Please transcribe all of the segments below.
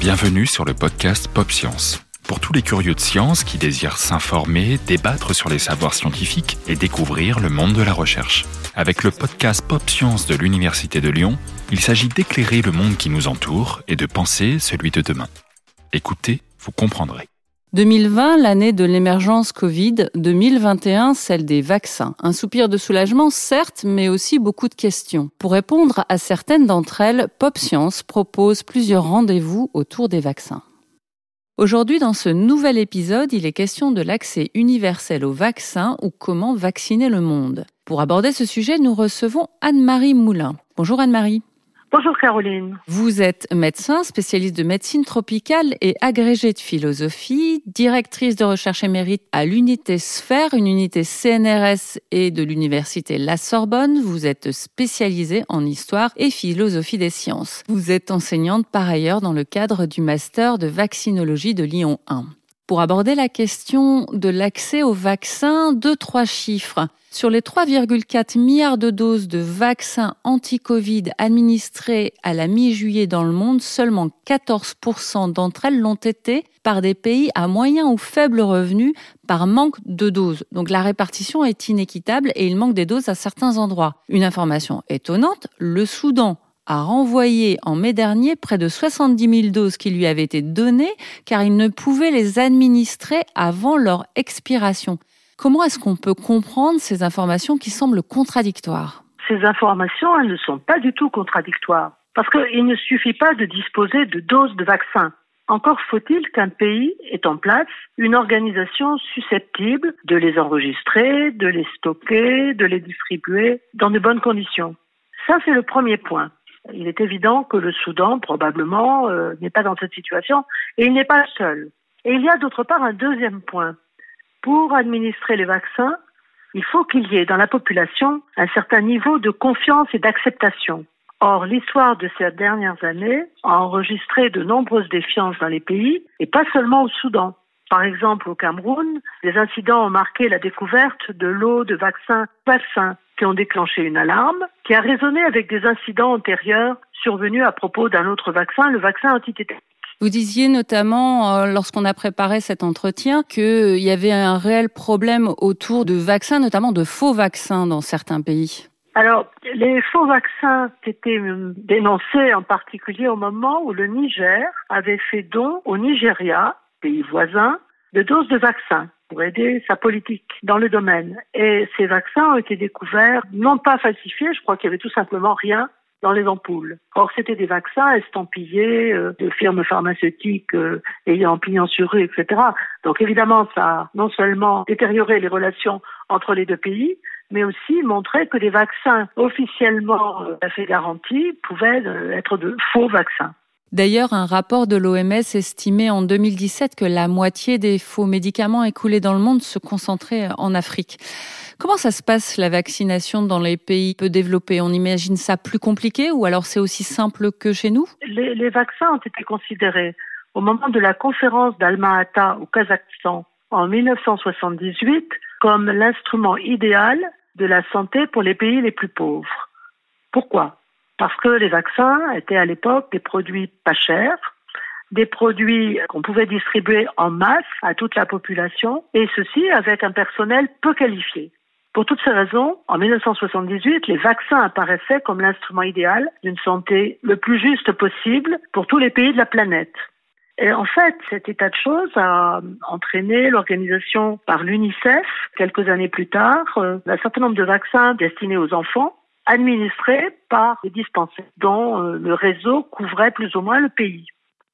Bienvenue sur le podcast Pop Science. Pour tous les curieux de science qui désirent s'informer, débattre sur les savoirs scientifiques et découvrir le monde de la recherche. Avec le podcast Pop Science de l'Université de Lyon, il s'agit d'éclairer le monde qui nous entoure et de penser celui de demain. Écoutez, vous comprendrez. 2020, l'année de l'émergence Covid, 2021, celle des vaccins. Un soupir de soulagement, certes, mais aussi beaucoup de questions. Pour répondre à certaines d'entre elles, Pop Science propose plusieurs rendez-vous autour des vaccins. Aujourd'hui, dans ce nouvel épisode, il est question de l'accès universel aux vaccins ou comment vacciner le monde. Pour aborder ce sujet, nous recevons Anne-Marie Moulin. Bonjour Anne-Marie. Bonjour Caroline. Vous êtes médecin, spécialiste de médecine tropicale et agrégée de philosophie, directrice de recherche émérite à l'unité Sphère, une unité CNRS et de l'université La Sorbonne. Vous êtes spécialisée en histoire et philosophie des sciences. Vous êtes enseignante par ailleurs dans le cadre du master de vaccinologie de Lyon 1. Pour aborder la question de l'accès aux vaccins, deux, trois chiffres. Sur les 3,4 milliards de doses de vaccins anti-Covid administrées à la mi-juillet dans le monde, seulement 14% d'entre elles l'ont été par des pays à moyen ou faible revenu par manque de doses. Donc la répartition est inéquitable et il manque des doses à certains endroits. Une information étonnante, le Soudan a renvoyé en mai dernier près de 70 000 doses qui lui avaient été données car il ne pouvait les administrer avant leur expiration. Comment est-ce qu'on peut comprendre ces informations qui semblent contradictoires? Ces informations, elles ne sont pas du tout contradictoires parce qu'il ne suffit pas de disposer de doses de vaccins. Encore faut-il qu'un pays ait en place une organisation susceptible de les enregistrer, de les stocker, de les distribuer dans de bonnes conditions. Ça, c'est le premier point. Il est évident que le Soudan, probablement, euh, n'est pas dans cette situation et il n'est pas seul. Et il y a d'autre part un deuxième point. Pour administrer les vaccins, il faut qu'il y ait dans la population un certain niveau de confiance et d'acceptation. Or, l'histoire de ces dernières années a enregistré de nombreuses défiances dans les pays, et pas seulement au Soudan. Par exemple, au Cameroun, des incidents ont marqué la découverte de lots de vaccins vaccins qui ont déclenché une alarme, qui a résonné avec des incidents antérieurs survenus à propos d'un autre vaccin, le vaccin antitétanique. Vous disiez notamment, euh, lorsqu'on a préparé cet entretien, qu'il y avait un réel problème autour de vaccins, notamment de faux vaccins dans certains pays. Alors, les faux vaccins étaient dénoncés en particulier au moment où le Niger avait fait don au Nigeria, pays voisin, de doses de vaccins pour aider sa politique dans le domaine. Et ces vaccins ont été découverts, non pas falsifiés, je crois qu'il y avait tout simplement rien dans les ampoules. Or, c'était des vaccins estampillés euh, de firmes pharmaceutiques euh, ayant pignon sur rue, etc. Donc, évidemment, ça a non seulement détérioré les relations entre les deux pays, mais aussi montré que des vaccins officiellement euh, fait garantis pouvaient euh, être de faux vaccins. D'ailleurs, un rapport de l'OMS estimait en 2017 que la moitié des faux médicaments écoulés dans le monde se concentraient en Afrique. Comment ça se passe la vaccination dans les pays peu développés? On imagine ça plus compliqué ou alors c'est aussi simple que chez nous? Les, vaccins ont été considérés au moment de la conférence d'Alma-Ata au Kazakhstan en 1978 comme l'instrument idéal de la santé pour les pays les plus pauvres. Pourquoi? Parce que les vaccins étaient à l'époque des produits pas chers, des produits qu'on pouvait distribuer en masse à toute la population, et ceci avec un personnel peu qualifié. Pour toutes ces raisons, en 1978, les vaccins apparaissaient comme l'instrument idéal d'une santé le plus juste possible pour tous les pays de la planète. Et en fait, cet état de choses a entraîné l'organisation par l'UNICEF, quelques années plus tard, euh, d'un certain nombre de vaccins destinés aux enfants administrés par des dispensaires dont euh, le réseau couvrait plus ou moins le pays.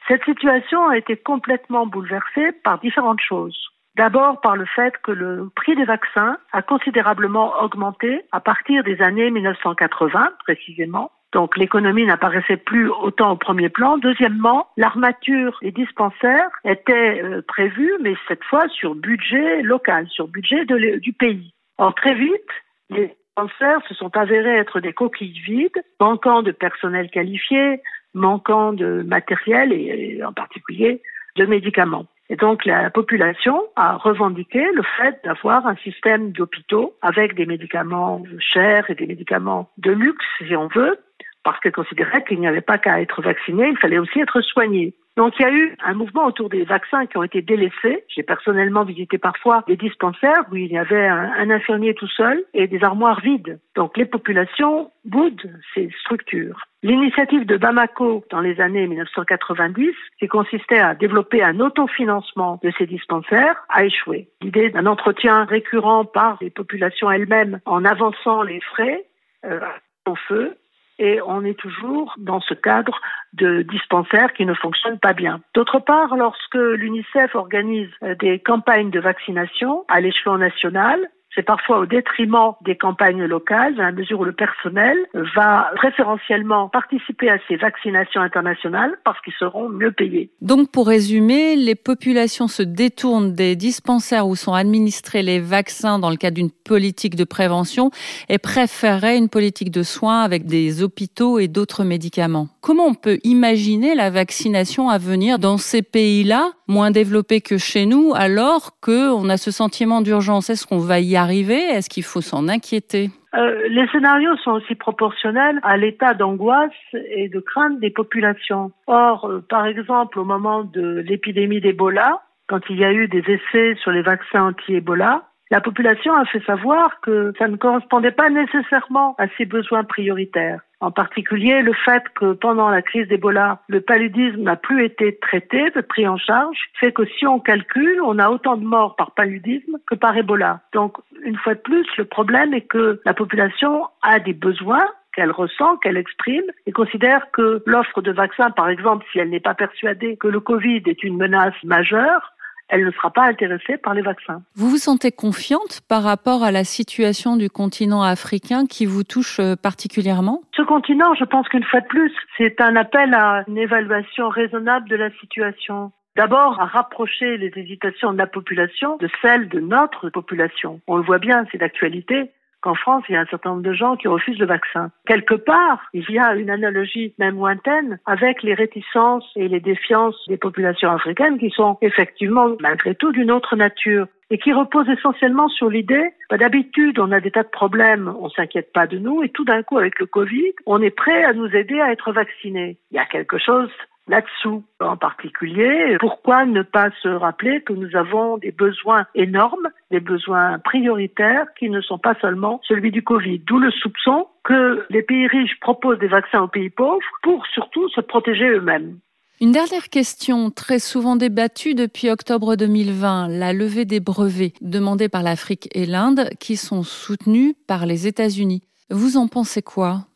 Cette situation a été complètement bouleversée par différentes choses. D'abord par le fait que le prix des vaccins a considérablement augmenté à partir des années 1980 précisément. Donc l'économie n'apparaissait plus autant au premier plan. Deuxièmement, l'armature des dispensaires était euh, prévue, mais cette fois sur budget local, sur budget du pays. Or très vite, les cancers se sont avérés être des coquilles vides, manquant de personnel qualifié, manquant de matériel et, en particulier de médicaments. Et donc la population a revendiqué le fait d'avoir un système d'hôpitaux avec des médicaments chers et des médicaments de luxe, si on veut, parce qu'elle considérait qu'il n'y avait pas qu'à être vacciné, il fallait aussi être soigné. Donc il y a eu un mouvement autour des vaccins qui ont été délaissés. J'ai personnellement visité parfois des dispensaires où il y avait un, infirmier tout seul et des armoires vides. Donc les populations boudent ces structures. L'initiative de Bamako dans les années 1990, qui consistait à développer un autofinancement de ces dispensaires, a échoué. L'idée d'un entretien récurrent par les populations elles-mêmes en avançant les frais euh, au feu et on est toujours dans ce cadre de dispensaires qui ne fonctionnent pas bien. D'autre part, lorsque l'UNICEF organise euh, des campagnes de vaccination à l'échelon national, c'est parfois au détriment des campagnes locales, à mesure où le personnel va préférentiellement participer à ces vaccinations internationales parce qu'ils seront mieux payés. Donc, pour résumer, les populations se détournent des dispensaires où sont administrés les vaccins dans le cadre d'une politique de prévention et préféreraient une politique de soins avec des hôpitaux et d'autres médicaments. Comment on peut imaginer la vaccination à venir dans ces pays-là, moins développés que chez nous, alors qu'on a ce sentiment d'urgence? Est-ce qu'on va y arriver? Est-ce qu'il faut s'en inquiéter? Euh, les scénarios sont aussi proportionnels à l'état d'angoisse et de crainte des populations. Or, euh, par exemple, au moment de l'épidémie d'Ebola, quand il y a eu des essais sur les vaccins anti-Ebola, la population a fait savoir que ça ne correspondait pas nécessairement à ses besoins prioritaires. En particulier, le fait que pendant la crise d'Ebola, le paludisme n'a plus été traité, pris en charge, fait que si on calcule, on a autant de morts par paludisme que par Ebola. Donc, une fois de plus, le problème est que la population a des besoins qu'elle ressent, qu'elle exprime, et considère que l'offre de vaccins, par exemple, si elle n'est pas persuadée que le Covid est une menace majeure, elle ne sera pas intéressée par les vaccins. Vous vous sentez confiante par rapport à la situation du continent africain qui vous touche euh, particulièrement? Ce continent, je pense qu'une fois de plus, c'est un appel à une évaluation raisonnable de la situation. D'abord, à rapprocher les hésitations de la population de celles de notre population. On le voit bien, c'est d'actualité qu'en France, il y a un certain nombre de gens qui refusent le vaccin. Quelque part, il y a une analogie même lointaine avec les réticences et les défiances des populations africaines qui sont effectivement, malgré tout, d'une autre nature et qui reposent essentiellement sur l'idée, bah, d'habitude, on a des tas de problèmes, on s'inquiète pas de nous, et tout d'un coup, avec le Covid, on est prêt à nous aider à être vaccinés. Il y a quelque chose là-dessous. En particulier, pourquoi ne pas se rappeler que nous avons des besoins énormes, des besoins prioritaires qui ne sont pas seulement celui du Covid? D'où le soupçon que les pays riches proposent des vaccins aux pays pauvres pour surtout se protéger eux-mêmes. Une dernière question très souvent débattue depuis octobre 2020, la levée des brevets demandés par l'Afrique et l'Inde qui sont soutenus par les États-Unis. Vous en pensez quoi?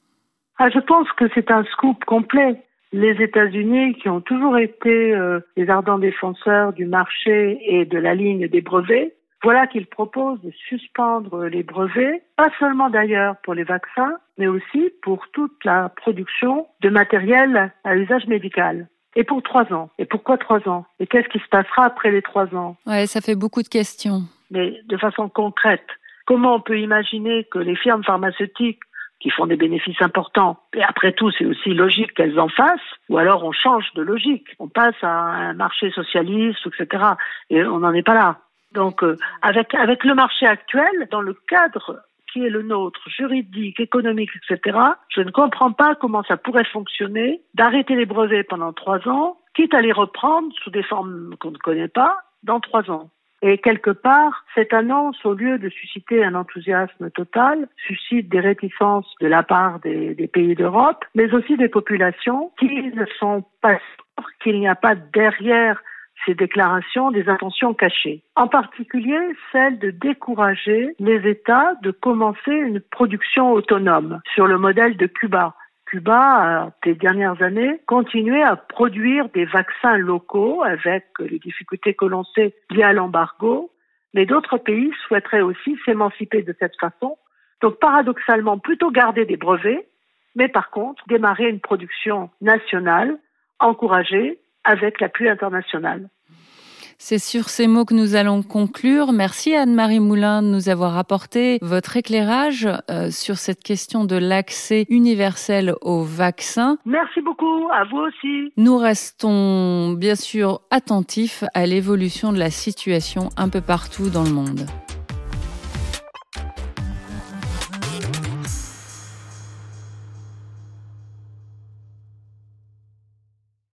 Ah, Je pense que c'est un scoop complet les États-Unis, qui ont toujours été euh, les ardents défenseurs du marché et de la ligne des brevets, voilà qu'ils proposent de suspendre les brevets, pas seulement d'ailleurs pour les vaccins, mais aussi pour toute la production de matériel à usage médical. Et pour trois ans. Et pourquoi trois ans? Et qu'est-ce qui se passera après les trois ans? Ouais, ça fait beaucoup de questions. Mais de façon concrète, comment on peut imaginer que les firmes pharmaceutiques qui font des bénéfices importants. Et après tout, c'est aussi logique qu'elles en fassent, ou alors on change de logique. On passe à un marché socialiste, etc. Et on n'en est pas là. Donc, euh, avec, avec le marché actuel, dans le cadre qui est le nôtre, juridique, économique, etc., je ne comprends pas comment ça pourrait fonctionner d'arrêter les brevets pendant trois ans, quitte à les reprendre sous des formes qu'on ne connaît pas dans trois ans. Et quelque part, cette annonce, au lieu de susciter un enthousiasme total, suscite des réticences de la part des, pays d'Europe, mais aussi des populations qui ne sont pas sûres qu'il n'y a pas derrière ces déclarations des intentions cachées. En particulier, celle de décourager les États de commencer une production autonome sur le modèle de Cuba. Cuba ces dernières années, continué à produire des vaccins locaux avec les difficultés que l'on sait liées à l'embargo, mais d'autres pays souhaiteraient aussi s'émanciper de cette façon. Donc paradoxalement, plutôt garder des brevets, mais par contre démarrer une production nationale encouragée avec l'appui international. C'est sur ces mots que nous allons conclure. Merci Anne-Marie Moulin de nous avoir apporté votre éclairage euh, sur cette question de l'accès universel aux vaccins. Merci beaucoup, à vous aussi. Nous restons bien sûr attentifs à l'évolution de la situation un peu partout dans le monde.